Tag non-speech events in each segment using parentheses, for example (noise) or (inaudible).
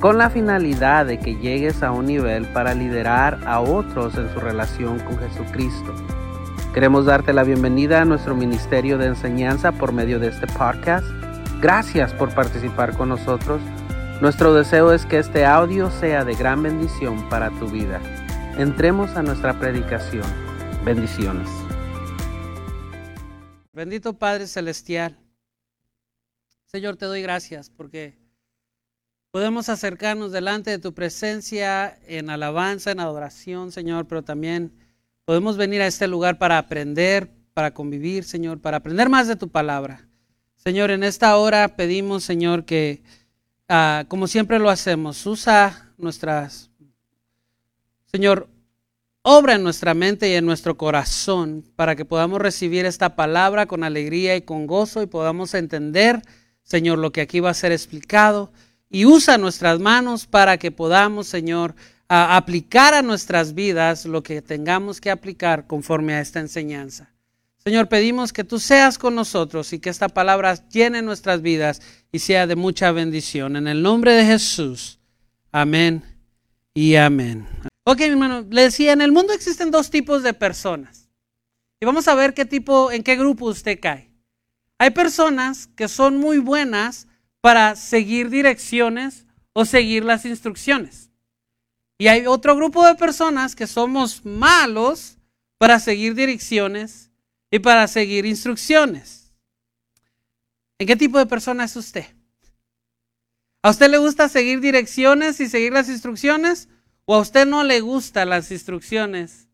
con la finalidad de que llegues a un nivel para liderar a otros en su relación con Jesucristo. Queremos darte la bienvenida a nuestro ministerio de enseñanza por medio de este podcast. Gracias por participar con nosotros. Nuestro deseo es que este audio sea de gran bendición para tu vida. Entremos a nuestra predicación. Bendiciones. Bendito Padre Celestial. Señor, te doy gracias porque Podemos acercarnos delante de tu presencia en alabanza, en adoración, Señor, pero también podemos venir a este lugar para aprender, para convivir, Señor, para aprender más de tu palabra. Señor, en esta hora pedimos, Señor, que ah, como siempre lo hacemos, usa nuestras, Señor, obra en nuestra mente y en nuestro corazón para que podamos recibir esta palabra con alegría y con gozo y podamos entender, Señor, lo que aquí va a ser explicado y usa nuestras manos para que podamos, Señor, aplicar a nuestras vidas lo que tengamos que aplicar conforme a esta enseñanza. Señor, pedimos que tú seas con nosotros y que esta palabra llene nuestras vidas y sea de mucha bendición. En el nombre de Jesús. Amén y amén. Ok, mi hermano, le decía, en el mundo existen dos tipos de personas. Y vamos a ver qué tipo, en qué grupo usted cae. Hay personas que son muy buenas para seguir direcciones o seguir las instrucciones. Y hay otro grupo de personas que somos malos para seguir direcciones y para seguir instrucciones. ¿En qué tipo de persona es usted? ¿A usted le gusta seguir direcciones y seguir las instrucciones? ¿O a usted no le gustan las instrucciones?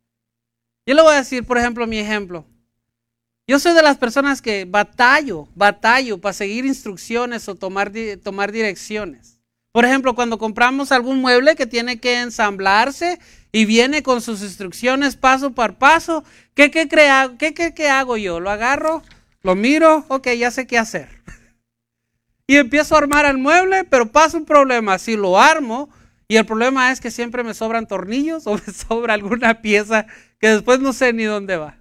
Yo le voy a decir, por ejemplo, mi ejemplo. Yo soy de las personas que batallo, batallo para seguir instrucciones o tomar, tomar direcciones. Por ejemplo, cuando compramos algún mueble que tiene que ensamblarse y viene con sus instrucciones paso por paso, ¿qué, qué, crea, qué, qué, qué hago yo? Lo agarro, lo miro, ok, ya sé qué hacer. (laughs) Y empiezo a armar el mueble, pero pasa un problema. Si lo armo, y el problema es que siempre me sobran tornillos (laughs) o me sobra alguna pieza que después no sé ni dónde va.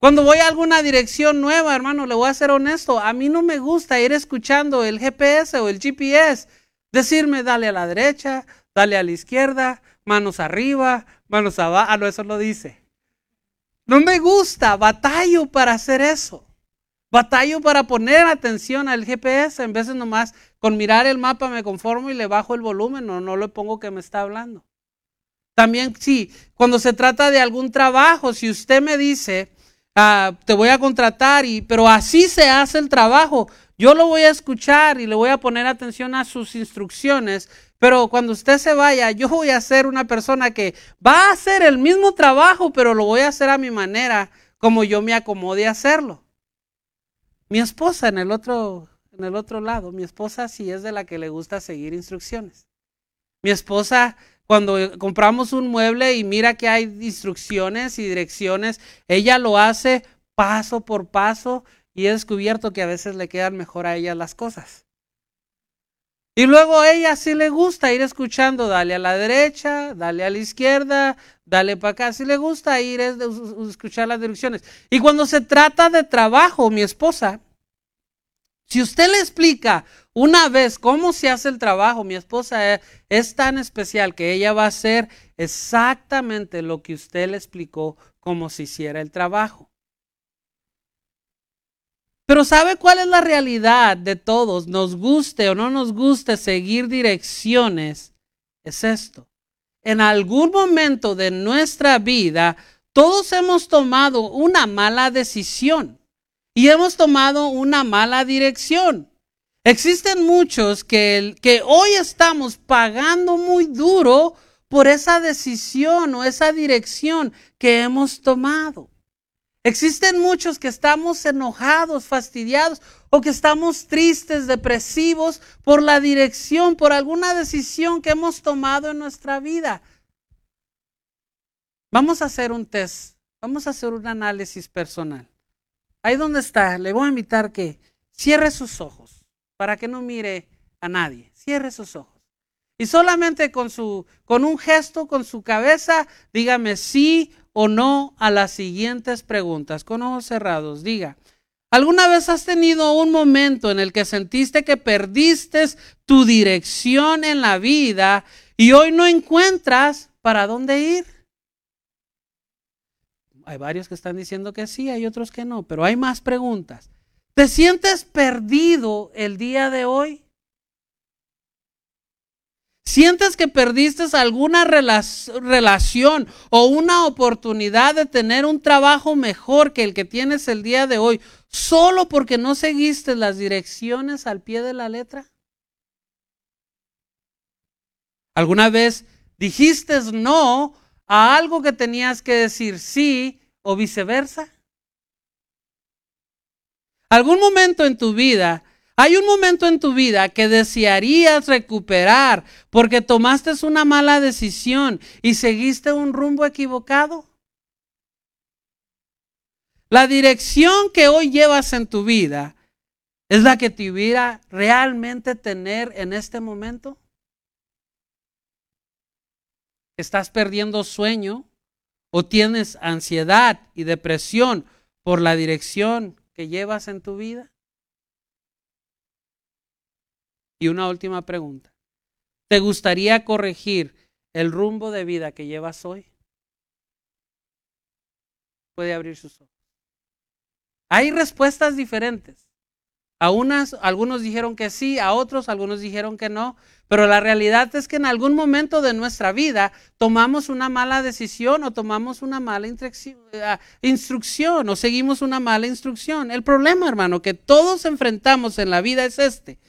Cuando voy a alguna dirección nueva, hermano, le voy a ser honesto, a mí no me gusta ir escuchando el GPS o el GPS, decirme dale a la derecha, dale a la izquierda, manos arriba, manos abajo, ah, no, eso lo dice. No me gusta, batallo para hacer eso. Batallo para poner atención al GPS, en de nomás con mirar el mapa me conformo y le bajo el volumen o no le pongo que me está hablando. También sí, cuando se trata de algún trabajo, si usted me dice, Ah, te voy a contratar, y, pero así se hace el trabajo. Yo lo voy a escuchar y le voy a poner atención a sus instrucciones, pero cuando usted se vaya, yo voy a ser una persona que va a hacer el mismo trabajo, pero lo voy a hacer a mi manera, como yo me acomode a hacerlo. Mi esposa en el otro, en el otro lado, mi esposa sí es de la que le gusta seguir instrucciones. Mi esposa cuando compramos un mueble y mira que hay instrucciones y direcciones, ella lo hace paso por paso y he descubierto que a veces le quedan mejor a ella las cosas. Y luego a ella sí le gusta ir escuchando, dale a la derecha, dale a la izquierda, dale para acá. Sí le gusta ir escuchar las direcciones. Y cuando se trata de trabajo, mi esposa, si usted le explica una vez cómo se hace el trabajo, mi esposa es, tan especial que ella va a hacer exactamente lo que usted le explicó cómo se hiciera el trabajo. Pero ¿sabe cuál es la realidad de todos? Nos guste o no nos guste seguir direcciones. Es esto. En algún momento de nuestra vida, todos hemos tomado una mala decisión y hemos tomado una mala dirección. Existen muchos que, que hoy estamos pagando muy duro por esa decisión o esa dirección que hemos tomado. Existen muchos que estamos enojados, fastidiados o que estamos tristes, depresivos por la dirección, por alguna decisión que hemos tomado en nuestra vida. Vamos a hacer un test, vamos a hacer un análisis personal. Ahí donde está, le voy a invitar que cierre sus ojos para que no mire a nadie. Cierre sus ojos. Y solamente con, su, con un gesto, con su cabeza, dígame sí o no a las siguientes preguntas. Con ojos cerrados, diga. ¿Alguna vez has tenido un momento en el que sentiste que perdiste tu dirección en la vida y hoy no encuentras para dónde ir? Hay varios que están diciendo que sí, hay otros que no, pero hay más preguntas. ¿Te sientes perdido el día de hoy? ¿Sientes que perdiste alguna relación o una oportunidad de tener un trabajo mejor que el que tienes el día de hoy solo porque no seguiste las direcciones al pie de la letra? ¿Alguna vez dijiste no a algo que tenías que decir sí o viceversa? ¿Algún momento en tu vida hay un momento en tu vida que desearías recuperar porque tomaste una mala decisión y seguiste un rumbo equivocado. La dirección que hoy llevas en tu vida es la que te hubiera realmente tener en este momento. ¿Estás perdiendo sueño o tienes ansiedad y depresión por la dirección que llevas en tu vida? Y una última pregunta. ¿Te gustaría corregir el rumbo de vida que llevas hoy? Puede abrir sus ojos. Hay respuestas diferentes. A unas, algunos dijeron que sí, a otros, algunos dijeron que no. Pero la realidad es que en algún momento de nuestra vida tomamos una mala decisión o tomamos una mala eh, instrucción o seguimos una mala instrucción. El problema, hermano, que todos enfrentamos en la vida es este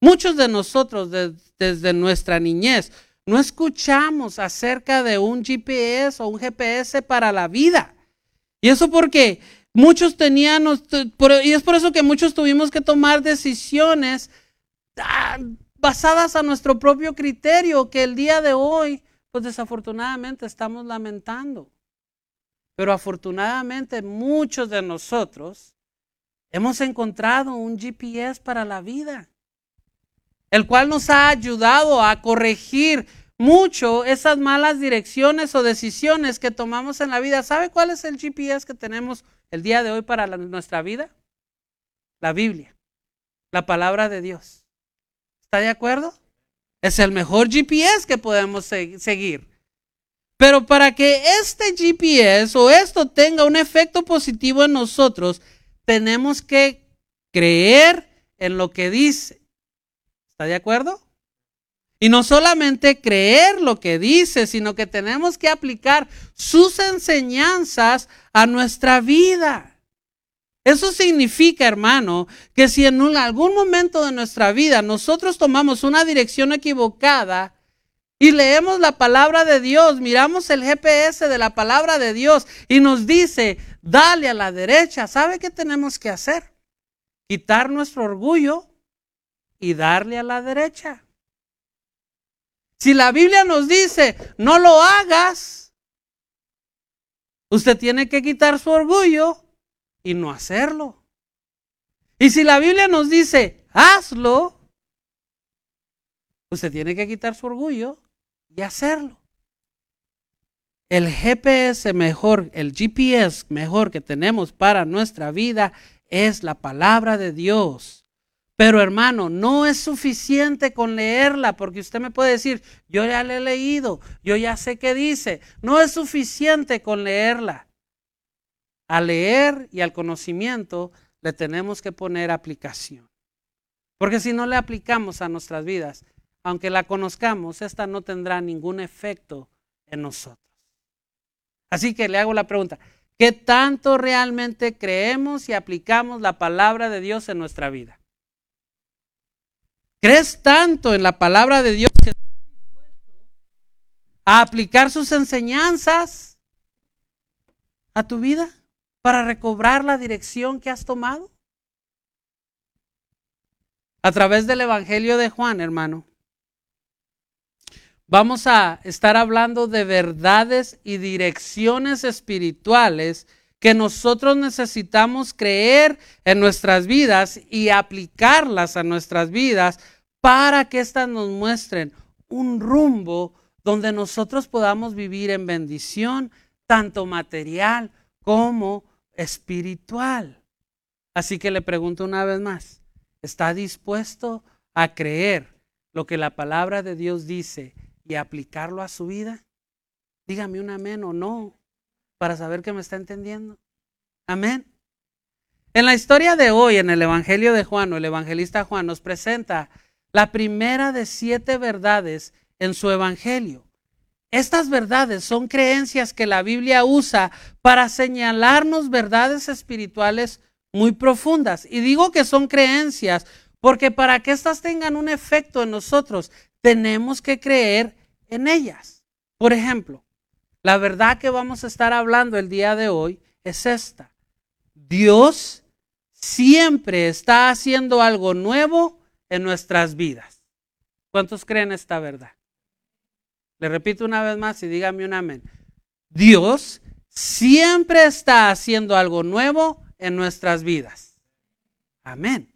Muchos de nosotros desde nuestra niñez no escuchamos acerca de un GPS o un GPS para la vida. Y eso porque muchos tenían, y es por eso que muchos tuvimos que tomar decisiones basadas a nuestro propio criterio, que el día de hoy, pues desafortunadamente estamos lamentando. Pero afortunadamente muchos de nosotros hemos encontrado un GPS para la vida el cual nos ha ayudado a corregir mucho esas malas direcciones o decisiones que tomamos en la vida. ¿Sabe cuál es el GPS que tenemos el día de hoy para nuestra vida? La Biblia, la palabra de Dios. ¿Está de acuerdo? Es el mejor GPS que podemos seguir. Pero para que este GPS o esto tenga un efecto positivo en nosotros, tenemos que creer en lo que dice. ¿Está de acuerdo? Y no solamente creer lo que dice, sino que tenemos que aplicar sus enseñanzas a nuestra vida. Eso significa, hermano, que si en algún momento de nuestra vida nosotros tomamos una dirección equivocada y leemos la palabra de Dios, miramos el GPS de la palabra de Dios y nos dice, dale a la derecha, ¿sabe qué tenemos que hacer? Quitar nuestro orgullo y darle a la derecha. Si la Biblia nos dice, no lo hagas, usted tiene que quitar su orgullo y no hacerlo. Y si la Biblia nos dice, hazlo, usted tiene que quitar su orgullo y hacerlo. El GPS mejor, el GPS mejor que tenemos para nuestra vida es la palabra de Dios. Pero hermano, no es suficiente con leerla, porque usted me puede decir, yo ya la he leído, yo ya sé qué dice. No es suficiente con leerla. Al leer y al conocimiento le tenemos que poner aplicación. Porque si no le aplicamos a nuestras vidas, aunque la conozcamos, esta no tendrá ningún efecto en nosotros. Así que le hago la pregunta, ¿qué tanto realmente creemos y aplicamos la palabra de Dios en nuestra vida? ¿Crees tanto en la palabra de Dios que a aplicar sus enseñanzas a tu vida para recobrar la dirección que has tomado? A través del Evangelio de Juan, hermano, vamos a estar hablando de verdades y direcciones espirituales que nosotros necesitamos creer en nuestras vidas y aplicarlas a nuestras vidas para que éstas nos muestren un rumbo donde nosotros podamos vivir en bendición, tanto material como espiritual. Así que le pregunto una vez más, ¿está dispuesto a creer lo que la palabra de Dios dice y aplicarlo a su vida? Dígame un amén o no, para saber que me está entendiendo. Amén. En la historia de hoy, en el Evangelio de Juan, el evangelista Juan nos presenta la primera de siete verdades en su Evangelio. Estas verdades son creencias que la Biblia usa para señalarnos verdades espirituales muy profundas. Y digo que son creencias porque para que éstas tengan un efecto en nosotros, tenemos que creer en ellas. Por ejemplo, la verdad que vamos a estar hablando el día de hoy es esta. Dios siempre está haciendo algo nuevo en nuestras vidas. ¿Cuántos creen esta verdad? Le repito una vez más y dígame un amén. Dios siempre está haciendo algo nuevo en nuestras vidas. Amén.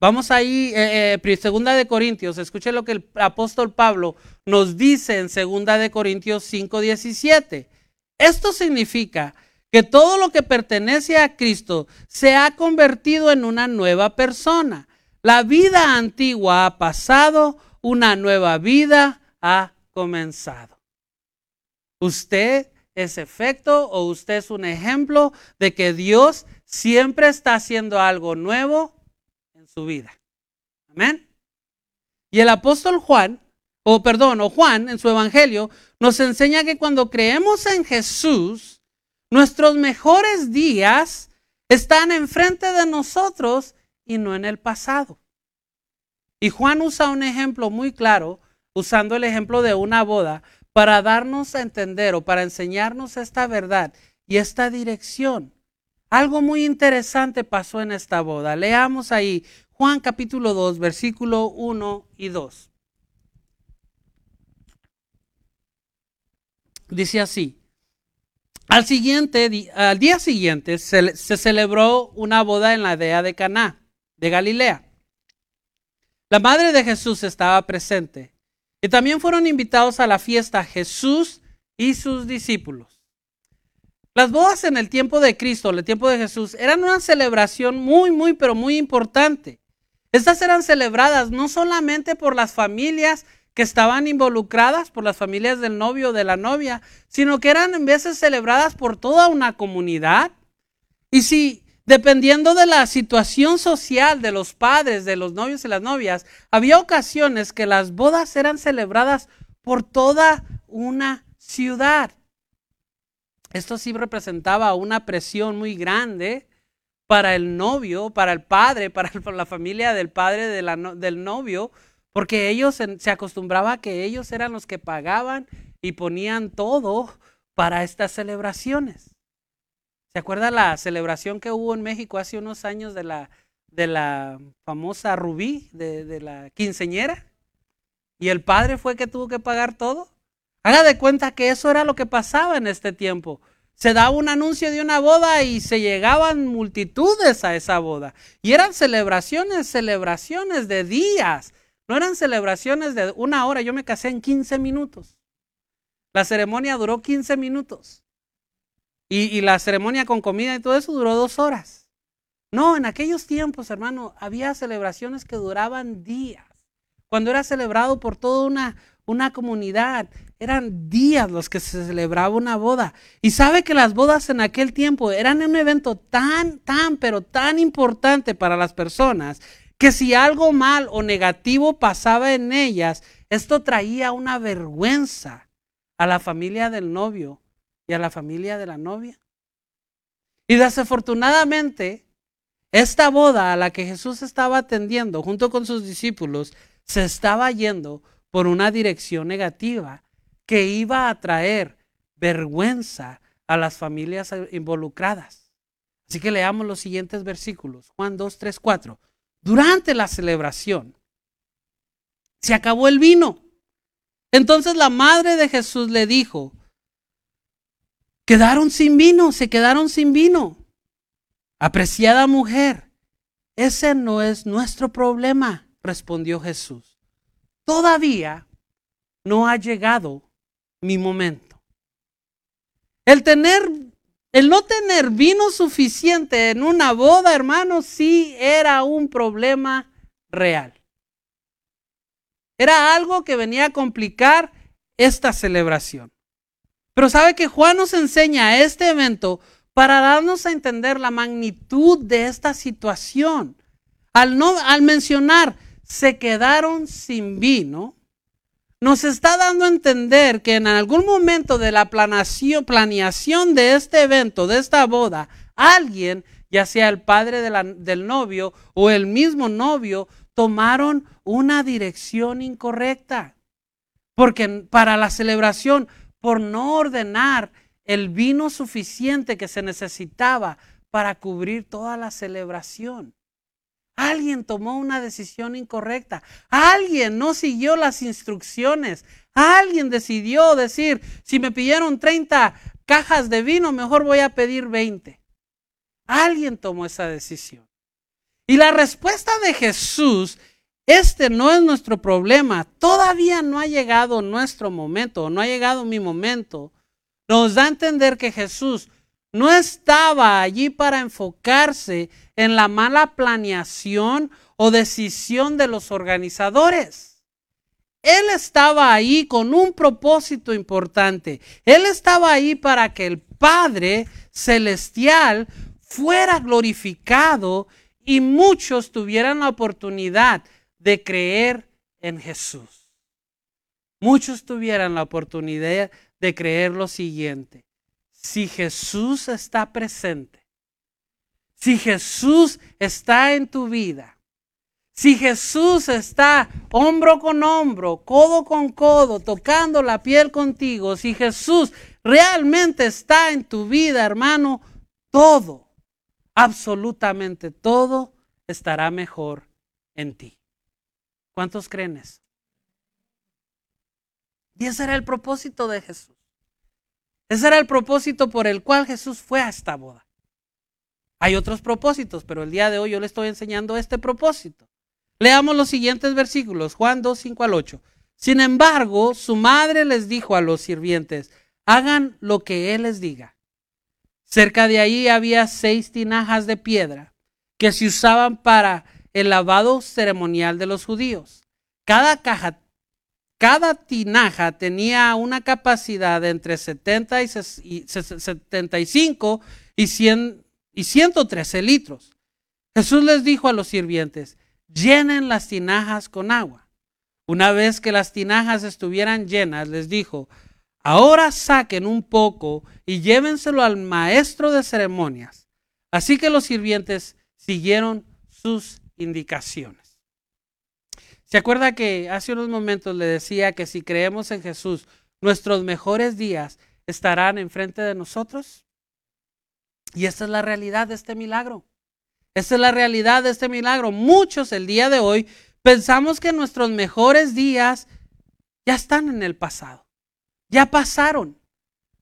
Vamos ahí, eh, eh, segunda de Corintios, escuche lo que el apóstol Pablo nos dice en segunda de Corintios 5:17. Esto significa que todo lo que pertenece a Cristo se ha convertido en una nueva persona. La vida antigua ha pasado, una nueva vida ha comenzado. ¿Usted es efecto o usted es un ejemplo de que Dios siempre está haciendo algo nuevo su vida. Amén. Y el apóstol Juan, o perdón, o Juan en su evangelio, nos enseña que cuando creemos en Jesús, nuestros mejores días están enfrente de nosotros y no en el pasado. Y Juan usa un ejemplo muy claro, usando el ejemplo de una boda, para darnos a entender o para enseñarnos esta verdad y esta dirección. Algo muy interesante pasó en esta boda. Leamos ahí Juan capítulo 2, versículo 1 y 2. Dice así. Al, siguiente, al día siguiente se, se, celebró una boda en la aldea de Caná, de Galilea. La madre de Jesús estaba presente y también fueron invitados a la fiesta Jesús y sus discípulos. Las bodas en el tiempo de Cristo, en el tiempo de Jesús, eran una celebración muy, muy, pero muy importante. Estas eran celebradas no solamente por las familias que estaban involucradas, por las familias del novio o de la novia, sino que eran en veces celebradas por toda una comunidad. Y si, dependiendo de la situación social de los padres, de los novios y las novias, había ocasiones que las bodas eran celebradas por toda una ciudad. Esto sí representaba una presión muy grande para el novio, para el padre, para la familia del padre del novio, porque ellos se acostumbraba a que ellos eran los que pagaban y ponían todo para estas celebraciones. ¿Se acuerda la celebración que hubo en México hace unos años de la, de la famosa Rubí, de, de la quinceñera? Y el padre fue que tuvo que pagar todo. Haga de cuenta que eso era lo que pasaba en este tiempo. Se daba un anuncio de una boda y se llegaban multitudes a esa boda. Y eran celebraciones, celebraciones de días. No eran celebraciones de una hora. Yo me casé en 15 minutos. La ceremonia duró 15 minutos. Y, la ceremonia con comida y todo eso duró dos horas. No, en aquellos tiempos, hermano, había celebraciones que duraban días. Cuando era celebrado por toda una, una comunidad. Eran días los que se celebraba una boda. Y sabe que las bodas en aquel tiempo eran un evento tan, tan, pero tan importante para las personas que si algo mal o negativo pasaba en ellas, esto traía una vergüenza a la familia del novio y a la familia de la novia. Y desafortunadamente, esta boda a la que Jesús estaba atendiendo junto con sus discípulos se estaba yendo por una dirección negativa que iba a traer vergüenza a las familias involucradas. Así que leamos los siguientes versículos. Juan 2, 3, 4. Durante la celebración se acabó el vino. Entonces la madre de Jesús le dijo, quedaron sin vino, se quedaron sin vino. Apreciada mujer, ese no es nuestro problema, respondió Jesús. Todavía no ha llegado mi momento. El tener el no tener vino suficiente en una boda, hermanos, sí era un problema real. Era algo que venía a complicar esta celebración. Pero sabe que Juan nos enseña este evento para darnos a entender la magnitud de esta situación. Al, no, al mencionar, se quedaron sin vino, nos está dando a entender que en algún momento de la planeación, de este evento, de esta boda, alguien, ya sea el padre del novio o el mismo novio, tomaron una dirección incorrecta. Porque para la celebración, por no ordenar el vino suficiente que se necesitaba para cubrir toda la celebración. Alguien tomó una decisión incorrecta. Alguien no siguió las instrucciones. Alguien decidió decir, si me pidieron 30 cajas de vino, mejor voy a pedir 20. Alguien tomó esa decisión. Y la respuesta de Jesús, este no es nuestro problema. Todavía no ha llegado nuestro momento, no ha llegado mi momento. Nos da a entender que Jesús no estaba allí para enfocarse en la mala planeación o decisión de los organizadores. Él estaba ahí con un propósito importante. Él estaba ahí para que el Padre Celestial fuera glorificado y muchos tuvieran la oportunidad de creer en Jesús. Muchos tuvieran la oportunidad de creer lo siguiente. Si Jesús está presente, si Jesús está en tu vida, si Jesús está hombro con hombro, codo con codo, tocando la piel contigo, si Jesús realmente está en tu vida, hermano, todo, absolutamente todo estará mejor en ti. ¿Cuántos creen eso? Y ese era el propósito de Jesús. Ese era el propósito por el cual Jesús fue a esta boda. Hay otros propósitos, pero el día de hoy yo le estoy enseñando este propósito. Leamos los siguientes versículos, Juan 2, 5 al 8. Sin embargo, su madre les dijo a los sirvientes, hagan lo que él les diga. Cerca de ahí había seis tinajas de piedra que se usaban para el lavado ceremonial de los judíos. Cada caja, cada tinaja tenía una capacidad de entre 70 y 75 y 100 y 113 litros. Jesús les dijo a los sirvientes, llenen las tinajas con agua. Una vez que las tinajas estuvieran llenas, les dijo, ahora saquen un poco y llévenselo al maestro de ceremonias. Así que los sirvientes siguieron sus indicaciones. ¿Se acuerda que hace unos momentos le decía que si creemos en Jesús, nuestros mejores días estarán enfrente de nosotros? Y esta es la realidad de este milagro. Esta es la realidad de este milagro. Muchos el día de hoy pensamos que nuestros mejores días ya están en el pasado. Ya pasaron.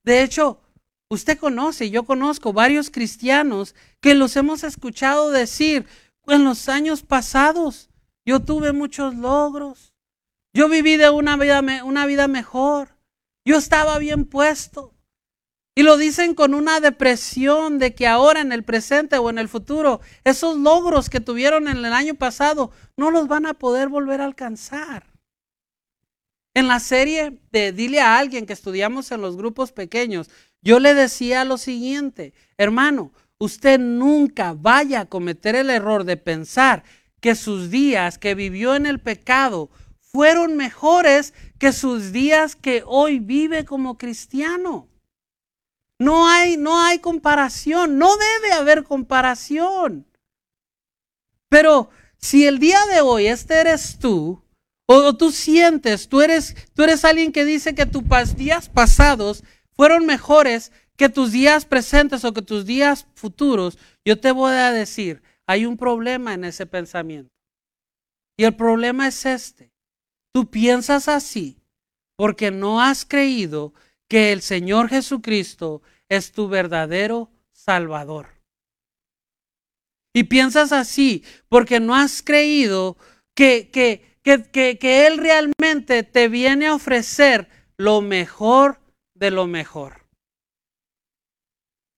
De hecho, usted conoce, yo conozco varios cristianos que los hemos escuchado decir en los años pasados, yo tuve muchos logros. Yo viví de una vida, una vida mejor. Yo estaba bien puesto. Y lo dicen con una depresión de que ahora en el presente o en el futuro, esos logros que tuvieron en el año pasado no los van a poder volver a alcanzar. En la serie de Dile a alguien que estudiamos en los grupos pequeños, yo le decía lo siguiente, hermano, usted nunca vaya a cometer el error de pensar que sus días que vivió en el pecado fueron mejores que sus días que hoy vive como cristiano. No hay, no hay comparación, no debe haber comparación. Pero si el día de hoy este eres tú, o tú sientes, tú eres, tú eres alguien que dice que tus días pasados fueron mejores que tus días presentes o que tus días futuros, yo te voy a decir, hay un problema en ese pensamiento. Y el problema es este. Tú piensas así porque no has creído que el Señor Jesucristo es tu verdadero Salvador. Y piensas así porque no has creído que, que, que, que, Él realmente te viene a ofrecer lo mejor de lo mejor.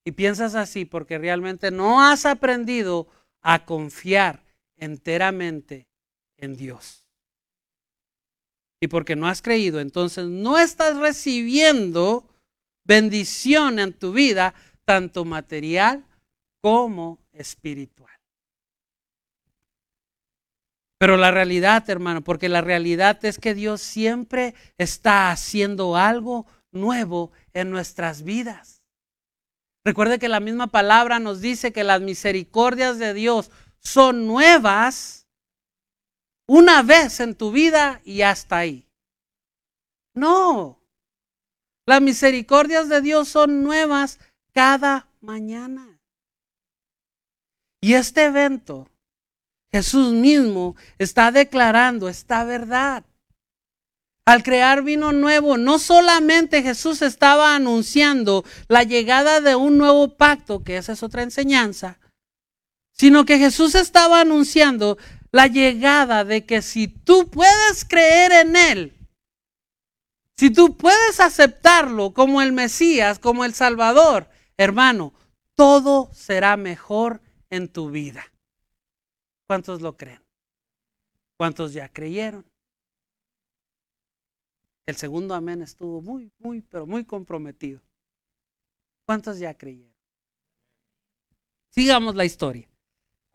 Y piensas así porque realmente no has aprendido a confiar enteramente en Dios. Y porque no has creído, entonces no estás recibiendo bendición en tu vida, tanto material como espiritual. Pero la realidad, hermano, porque la realidad es que Dios siempre está haciendo algo nuevo en nuestras vidas. Recuerde que la misma palabra nos dice que las misericordias de Dios son nuevas una vez en tu vida y hasta ahí. No. Las misericordias de Dios son nuevas cada mañana. Y este evento, Jesús mismo está declarando esta verdad. Al crear vino nuevo, no solamente Jesús estaba anunciando la llegada de un nuevo pacto, que esa es otra enseñanza, sino que Jesús estaba anunciando la llegada de que si tú puedes creer en Él, si tú puedes aceptarlo como el Mesías, como el Salvador, hermano, todo será mejor en tu vida. ¿Cuántos lo creen? ¿Cuántos ya creyeron? El segundo amén estuvo muy, muy, pero muy comprometido. ¿Cuántos ya creyeron? Sigamos la historia.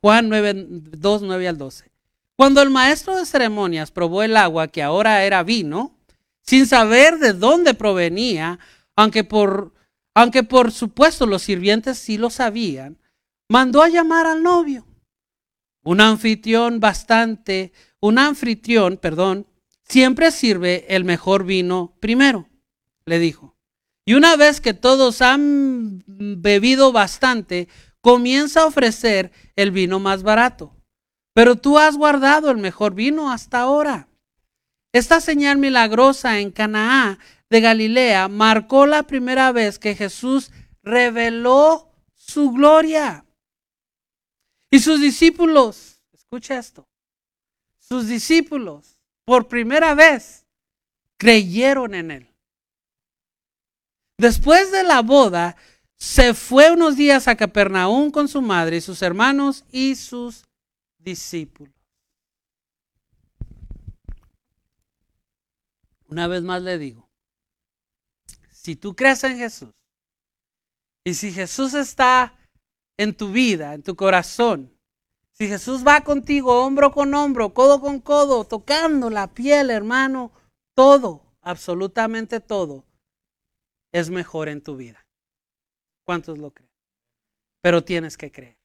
Juan 9, 2, 9 al 12. Cuando el maestro de ceremonias probó el agua que ahora era vino, sin saber de dónde provenía, aunque por, aunque por supuesto los sirvientes sí lo sabían, mandó a llamar al novio. Un anfitrión bastante, un anfitrión, perdón, siempre sirve el mejor vino primero, le dijo. Y una vez que todos han bebido bastante, comienza a ofrecer el vino más barato. Pero tú has guardado el mejor vino hasta ahora. Esta señal milagrosa en Canaá de Galilea marcó la primera vez que Jesús reveló su gloria. Y sus discípulos, escucha esto, sus discípulos por primera vez creyeron en él. Después de la boda, se fue unos días a Capernaum con su madre y sus hermanos y sus discípulos. Una vez más le digo, si tú crees en Jesús y si Jesús está en tu vida, en tu corazón, si Jesús va contigo hombro con hombro, codo con codo, tocando la piel, hermano, todo, absolutamente todo, es mejor en tu vida. ¿Cuántos lo creen? Pero tienes que creer.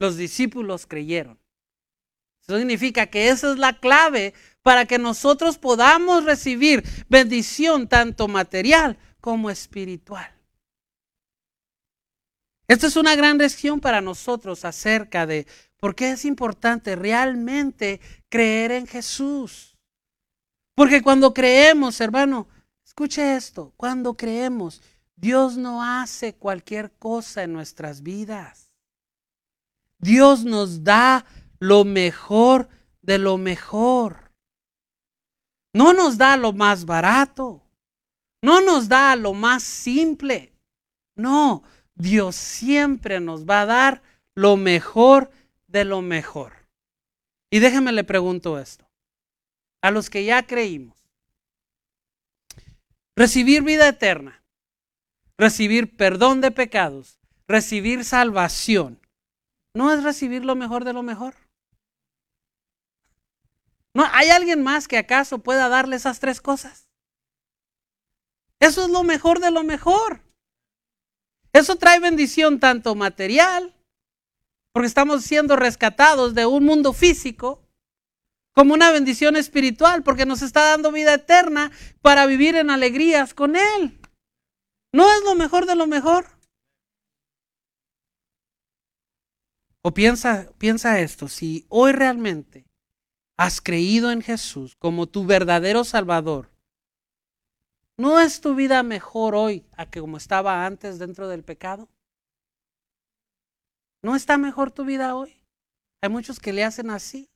Los discípulos creyeron. Eso significa que esa es la clave para que nosotros podamos recibir bendición tanto material como espiritual. Esta es una gran lección para nosotros acerca de por qué es importante realmente creer en Jesús. Porque cuando creemos, hermano, escuche esto, cuando creemos, Dios no hace cualquier cosa en nuestras vidas. Dios nos da lo mejor de lo mejor. No nos da lo más barato. No nos da lo más simple. No, Dios siempre nos va a dar lo mejor de lo mejor. Y déjeme le pregunto esto. A los que ya creímos, recibir vida eterna, recibir perdón de pecados, recibir salvación, ¿no es recibir lo mejor de lo mejor? ¿No hay alguien más que acaso pueda darle esas tres cosas? Eso es lo mejor de lo mejor. Eso trae bendición tanto material, porque estamos siendo rescatados de un mundo físico, como una bendición espiritual, porque nos está dando vida eterna para vivir en alegrías con Él. ¿No es lo mejor de lo mejor? O piensa, piensa esto, si hoy realmente has creído en Jesús como tu verdadero Salvador, ¿no es tu vida mejor hoy a que como estaba antes dentro del pecado? ¿No está mejor tu vida hoy? Hay muchos que le hacen así.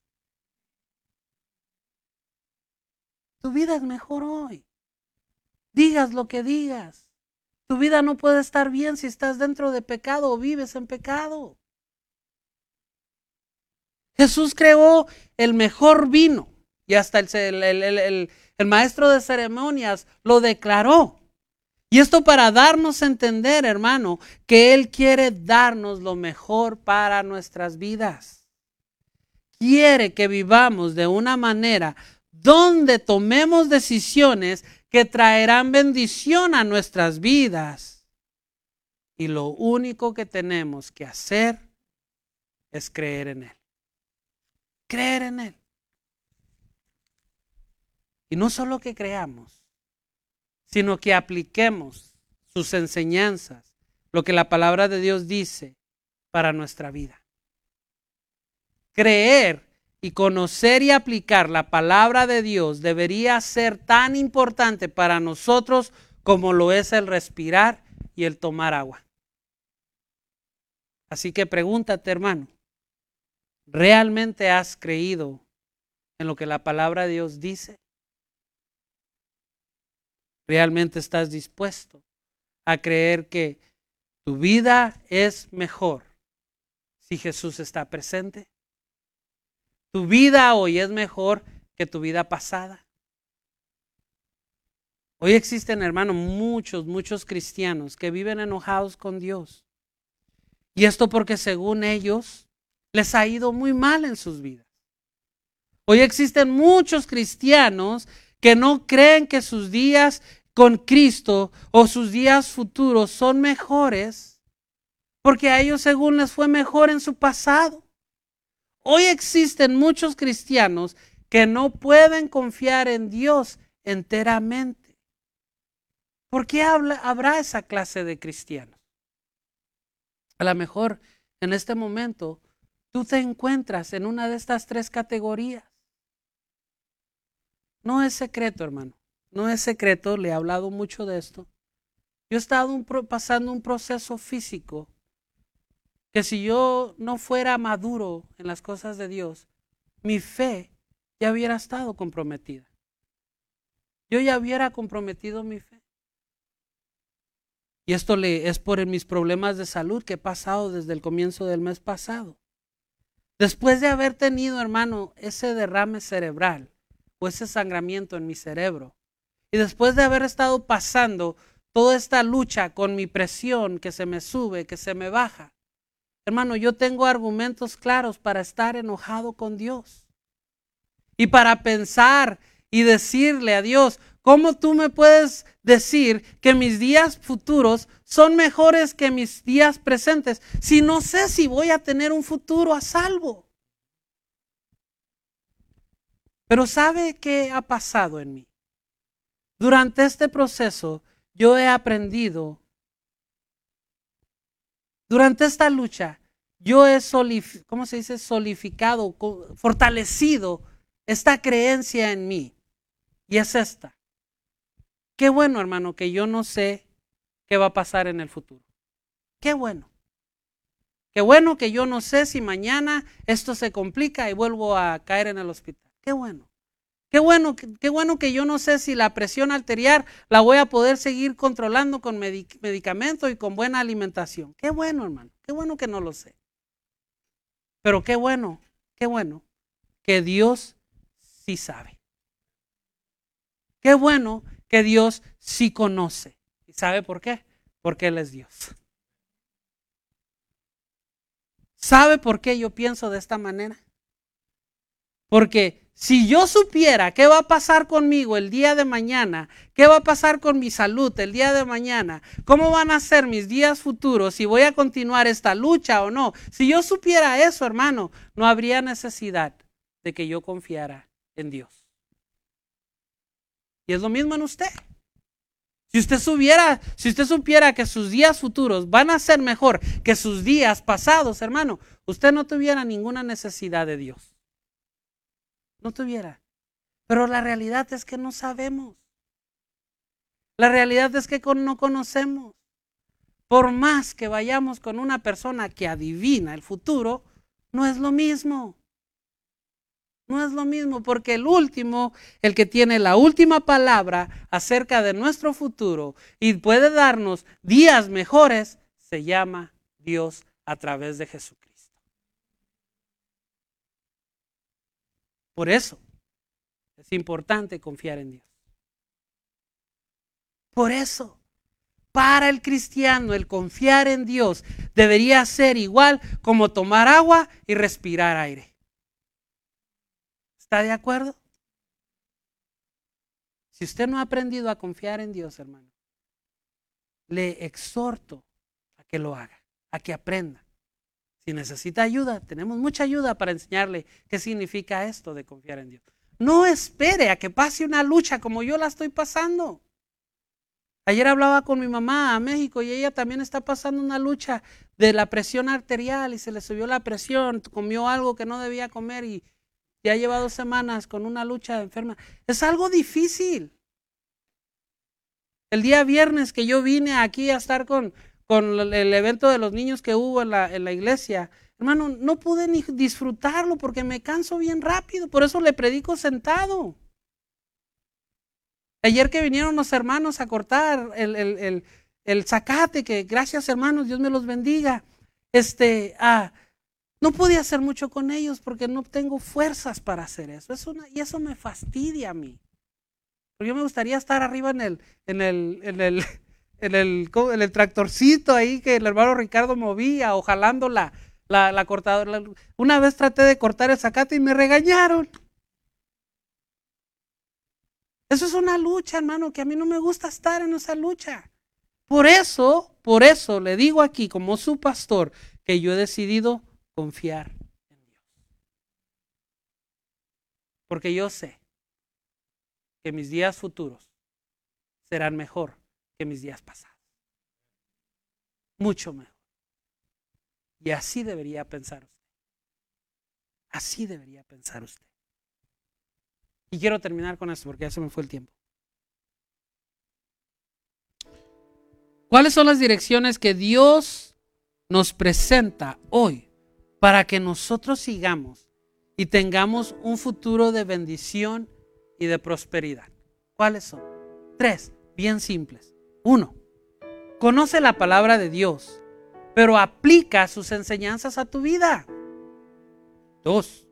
Tu vida es mejor hoy. Digas lo que digas. Tu vida no puede estar bien si estás dentro de pecado o vives en pecado. Jesús creó el mejor vino y hasta el, maestro de ceremonias lo declaró. Y esto para darnos a entender, hermano, que Él quiere darnos lo mejor para nuestras vidas. Quiere que vivamos de una manera donde tomemos decisiones que traerán bendición a nuestras vidas. Y lo único que tenemos que hacer es creer en Él. Creer en Él. Y no solo que creamos, sino que apliquemos sus enseñanzas, lo que la palabra de Dios dice para nuestra vida. Creer y conocer y aplicar la palabra de Dios debería ser tan importante para nosotros como lo es el respirar y el tomar agua. Así que pregúntate, hermano, ¿realmente has creído en lo que la palabra de Dios dice? ¿Realmente estás dispuesto a creer que tu vida es mejor si Jesús está presente? Tu vida hoy es mejor que tu vida pasada. Hoy existen, hermano, muchos, muchos cristianos que viven enojados con Dios. Y esto porque según ellos les ha ido muy mal en sus vidas. Hoy existen muchos cristianos que no creen que sus días con Cristo o sus días futuros son mejores porque a ellos según les fue mejor en su pasado. Hoy existen muchos cristianos que no pueden confiar en Dios enteramente. ¿Por qué habrá esa clase de cristianos? A lo mejor en este momento tú te encuentras en una de estas tres categorías. No es secreto, hermano. No es secreto, le he hablado mucho de esto. Yo he estado pasando un proceso físico que si yo no fuera maduro en las cosas de Dios, mi fe ya hubiera estado comprometida. Yo ya hubiera comprometido mi fe. Y esto le, es por mis problemas de salud que he pasado desde el comienzo del mes pasado. Después de haber tenido, hermano, ese derrame cerebral o ese sangramiento en mi cerebro, y después de haber estado pasando toda esta lucha con mi presión que se me sube, que se me baja, Hermano, yo tengo argumentos claros para estar enojado con Dios. Y para pensar y decirle a Dios, ¿cómo tú me puedes decir que mis días futuros son mejores que mis días presentes si no sé si voy a tener un futuro a salvo? Pero ¿sabe qué ha pasado en mí? Durante este proceso yo he aprendido durante esta lucha, yo he, ¿cómo se dice? Solificado, fortalecido esta creencia en mí. Y es esta. Qué bueno, hermano, que yo no sé qué va a pasar en el futuro. Qué bueno. Qué bueno que yo no sé si mañana esto se complica y vuelvo a caer en el hospital. Qué bueno. Qué bueno, qué bueno que yo no sé si la presión arterial la voy a poder seguir controlando con medicamento y con buena alimentación. Qué bueno, hermano. Qué bueno que no lo sé. Pero qué bueno, qué bueno que Dios sí sabe. Qué bueno que Dios sí conoce. ¿Y sabe por qué? Porque Él es Dios. ¿Sabe por qué yo pienso de esta manera? Porque si yo supiera qué va a pasar conmigo el día de mañana, qué va a pasar con mi salud el día de mañana, cómo van a ser mis días futuros, si voy a continuar esta lucha o no, si yo supiera eso, hermano, no habría necesidad de que yo confiara en Dios. Y es lo mismo en usted. Si usted supiera, si usted supiera que sus días futuros van a ser mejor que sus días pasados, hermano, usted no tuviera ninguna necesidad de Dios. No tuviera. Pero la realidad es que no sabemos. La realidad es que no conocemos. Por más que vayamos con una persona que adivina el futuro, no es lo mismo. No es lo mismo porque el último, el que tiene la última palabra acerca de nuestro futuro y puede darnos días mejores, se llama Dios a través de Jesucristo. Por eso es importante confiar en Dios. Por eso, para el cristiano, el confiar en Dios debería ser igual como tomar agua y respirar aire. ¿Está de acuerdo? Si usted no ha aprendido a confiar en Dios, hermano, le exhorto a que lo haga, a que aprenda. Si necesita ayuda, tenemos mucha ayuda para enseñarle qué significa esto de confiar en Dios. No espere a que pase una lucha como yo la estoy pasando. Ayer hablaba con mi mamá a México y ella también está pasando una lucha de la presión arterial y se le subió la presión, comió algo que no debía comer y ya lleva dos semanas con una lucha enferma. Es algo difícil. El día viernes que yo vine aquí a estar con, con el evento de los niños que hubo en la, en la iglesia, hermano, no pude ni disfrutarlo porque me canso bien rápido, por eso le predico sentado. Ayer que vinieron los hermanos a cortar el, el, el, el zacate, que gracias hermanos, Dios me los bendiga. Este, ah, no pude hacer mucho con ellos porque no tengo fuerzas para hacer eso. y eso me fastidia a mí. Porque yo me gustaría estar arriba en el, en el, en el, el, el tractorcito ahí que el hermano Ricardo movía o jalando la, la, la cortadora. Una vez traté de cortar el zacate y me regañaron. Eso es una lucha, hermano, que a mí no me gusta estar en esa lucha. Por eso, por eso le digo aquí como su pastor que yo he decidido confiar en Dios. Porque yo sé que mis días futuros serán mejor que mis días pasados. Mucho mejor. Y así debería pensar usted. Así debería pensar usted. Y quiero terminar con esto porque ya se me fue el tiempo. ¿Cuáles son las direcciones que Dios nos presenta hoy para que nosotros sigamos y tengamos un futuro de bendición y de prosperidad. ¿Cuáles son? Tres, bien simples. Uno, conoce la palabra de Dios, pero aplica sus enseñanzas a tu vida. Dos,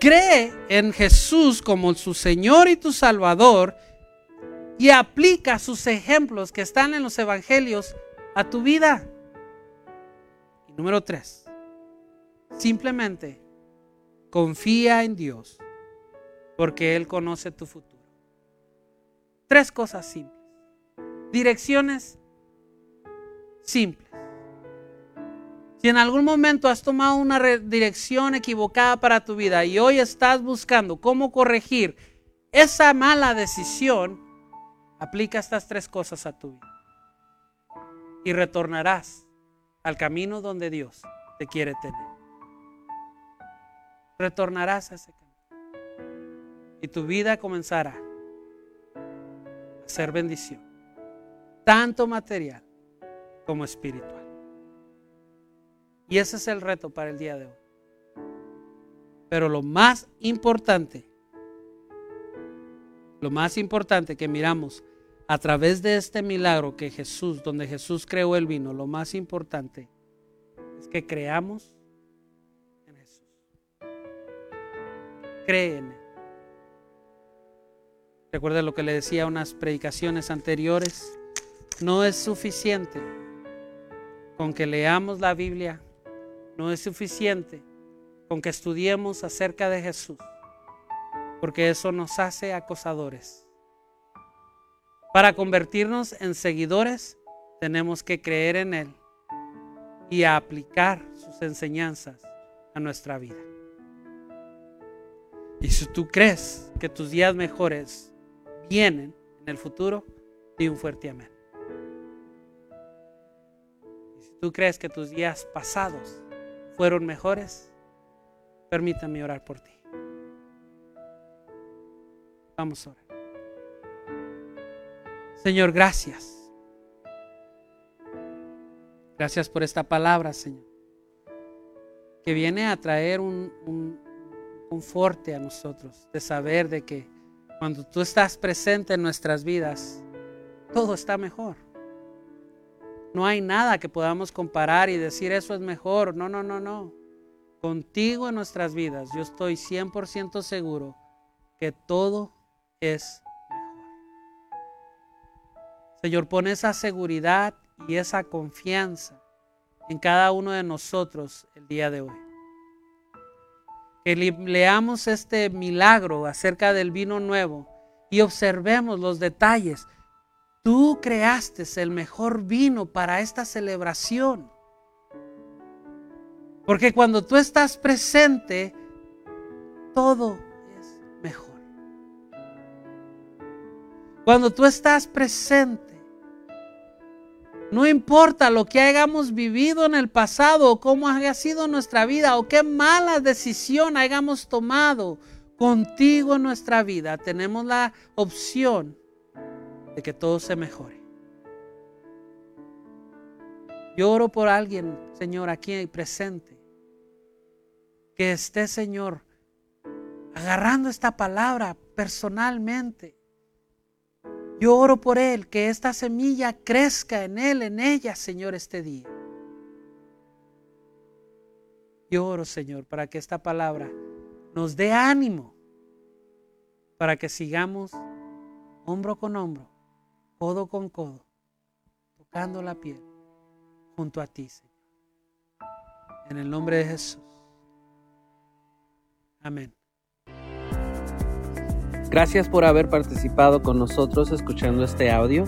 cree en Jesús como su Señor y tu Salvador y aplica sus ejemplos que están en los evangelios a tu vida. Número tres, simplemente confía en Dios porque Él conoce tu futuro. Tres cosas simples. Direcciones simples. Si en algún momento has tomado una dirección equivocada para tu vida y hoy estás buscando cómo corregir esa mala decisión, aplica estas tres cosas a tu vida. Y retornarás al camino donde Dios te quiere tener. Retornarás a ese camino. Y tu vida comenzará a ser bendición, tanto material como espiritual. Y ese es el reto para el día de hoy. Pero lo más importante, lo más importante que miramos a través de este milagro que Jesús, donde Jesús creó el vino, lo más importante es que creamos en Jesús. Cree en Él. Recuerda lo que le decía unas predicaciones anteriores. No es suficiente con que leamos la Biblia. No es suficiente con que estudiemos acerca de Jesús. Porque eso nos hace acosadores para convertirnos en seguidores, tenemos que creer en Él y aplicar sus enseñanzas a nuestra vida. Y si tú crees que tus días mejores vienen en el futuro, Di un fuerte amén. Tú crees que tus días pasados fueron mejores, permítame orar por ti. Vamos a orar. Señor, gracias. Gracias por esta palabra, Señor, que viene a traer un, un a nosotros, de saber de que cuando tú estás presente en nuestras vidas, todo está mejor. No hay nada que podamos comparar y decir eso es mejor. No, no, no, no. Contigo en nuestras vidas, yo estoy 100% seguro que todo es Señor, pon esa seguridad y esa confianza en cada uno de nosotros el día de hoy. Que leamos este milagro acerca del vino nuevo y observemos los detalles. Tú creaste el mejor vino para esta celebración. Porque cuando tú estás presente, todo es mejor. Cuando tú estás presente, no importa lo que hayamos vivido en el pasado o cómo haya sido nuestra vida o qué mala decisión hayamos tomado contigo en nuestra vida, tenemos la opción de que todo se mejore. Yo oro por alguien, Señor, aquí presente, que esté, Señor, agarrando esta palabra personalmente yo oro por él, que esta semilla crezca en él, en ella, Señor, este día. Yo oro, Señor, para que esta palabra nos dé ánimo, para que sigamos hombro con hombro, codo con codo, tocando la piel junto a ti, Señor. En el nombre de Jesús. Amén. Gracias por haber participado con nosotros escuchando este audio.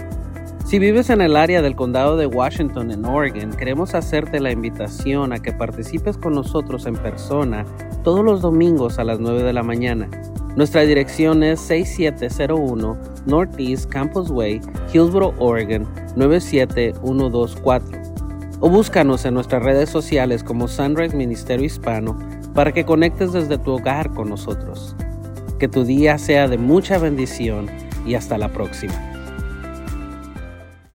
Si vives en el área del condado de Washington, en Oregon, queremos hacerte la invitación a que participes con nosotros en persona todos los domingos a las 9 de la mañana. Nuestra dirección es 6701 Northeast Campus Way, Hillsboro, Oregon 97124. O búscanos en nuestras redes sociales como Sunrise Ministerio Hispano para que conectes desde tu hogar con nosotros. Que tu día sea de mucha bendición y hasta la próxima.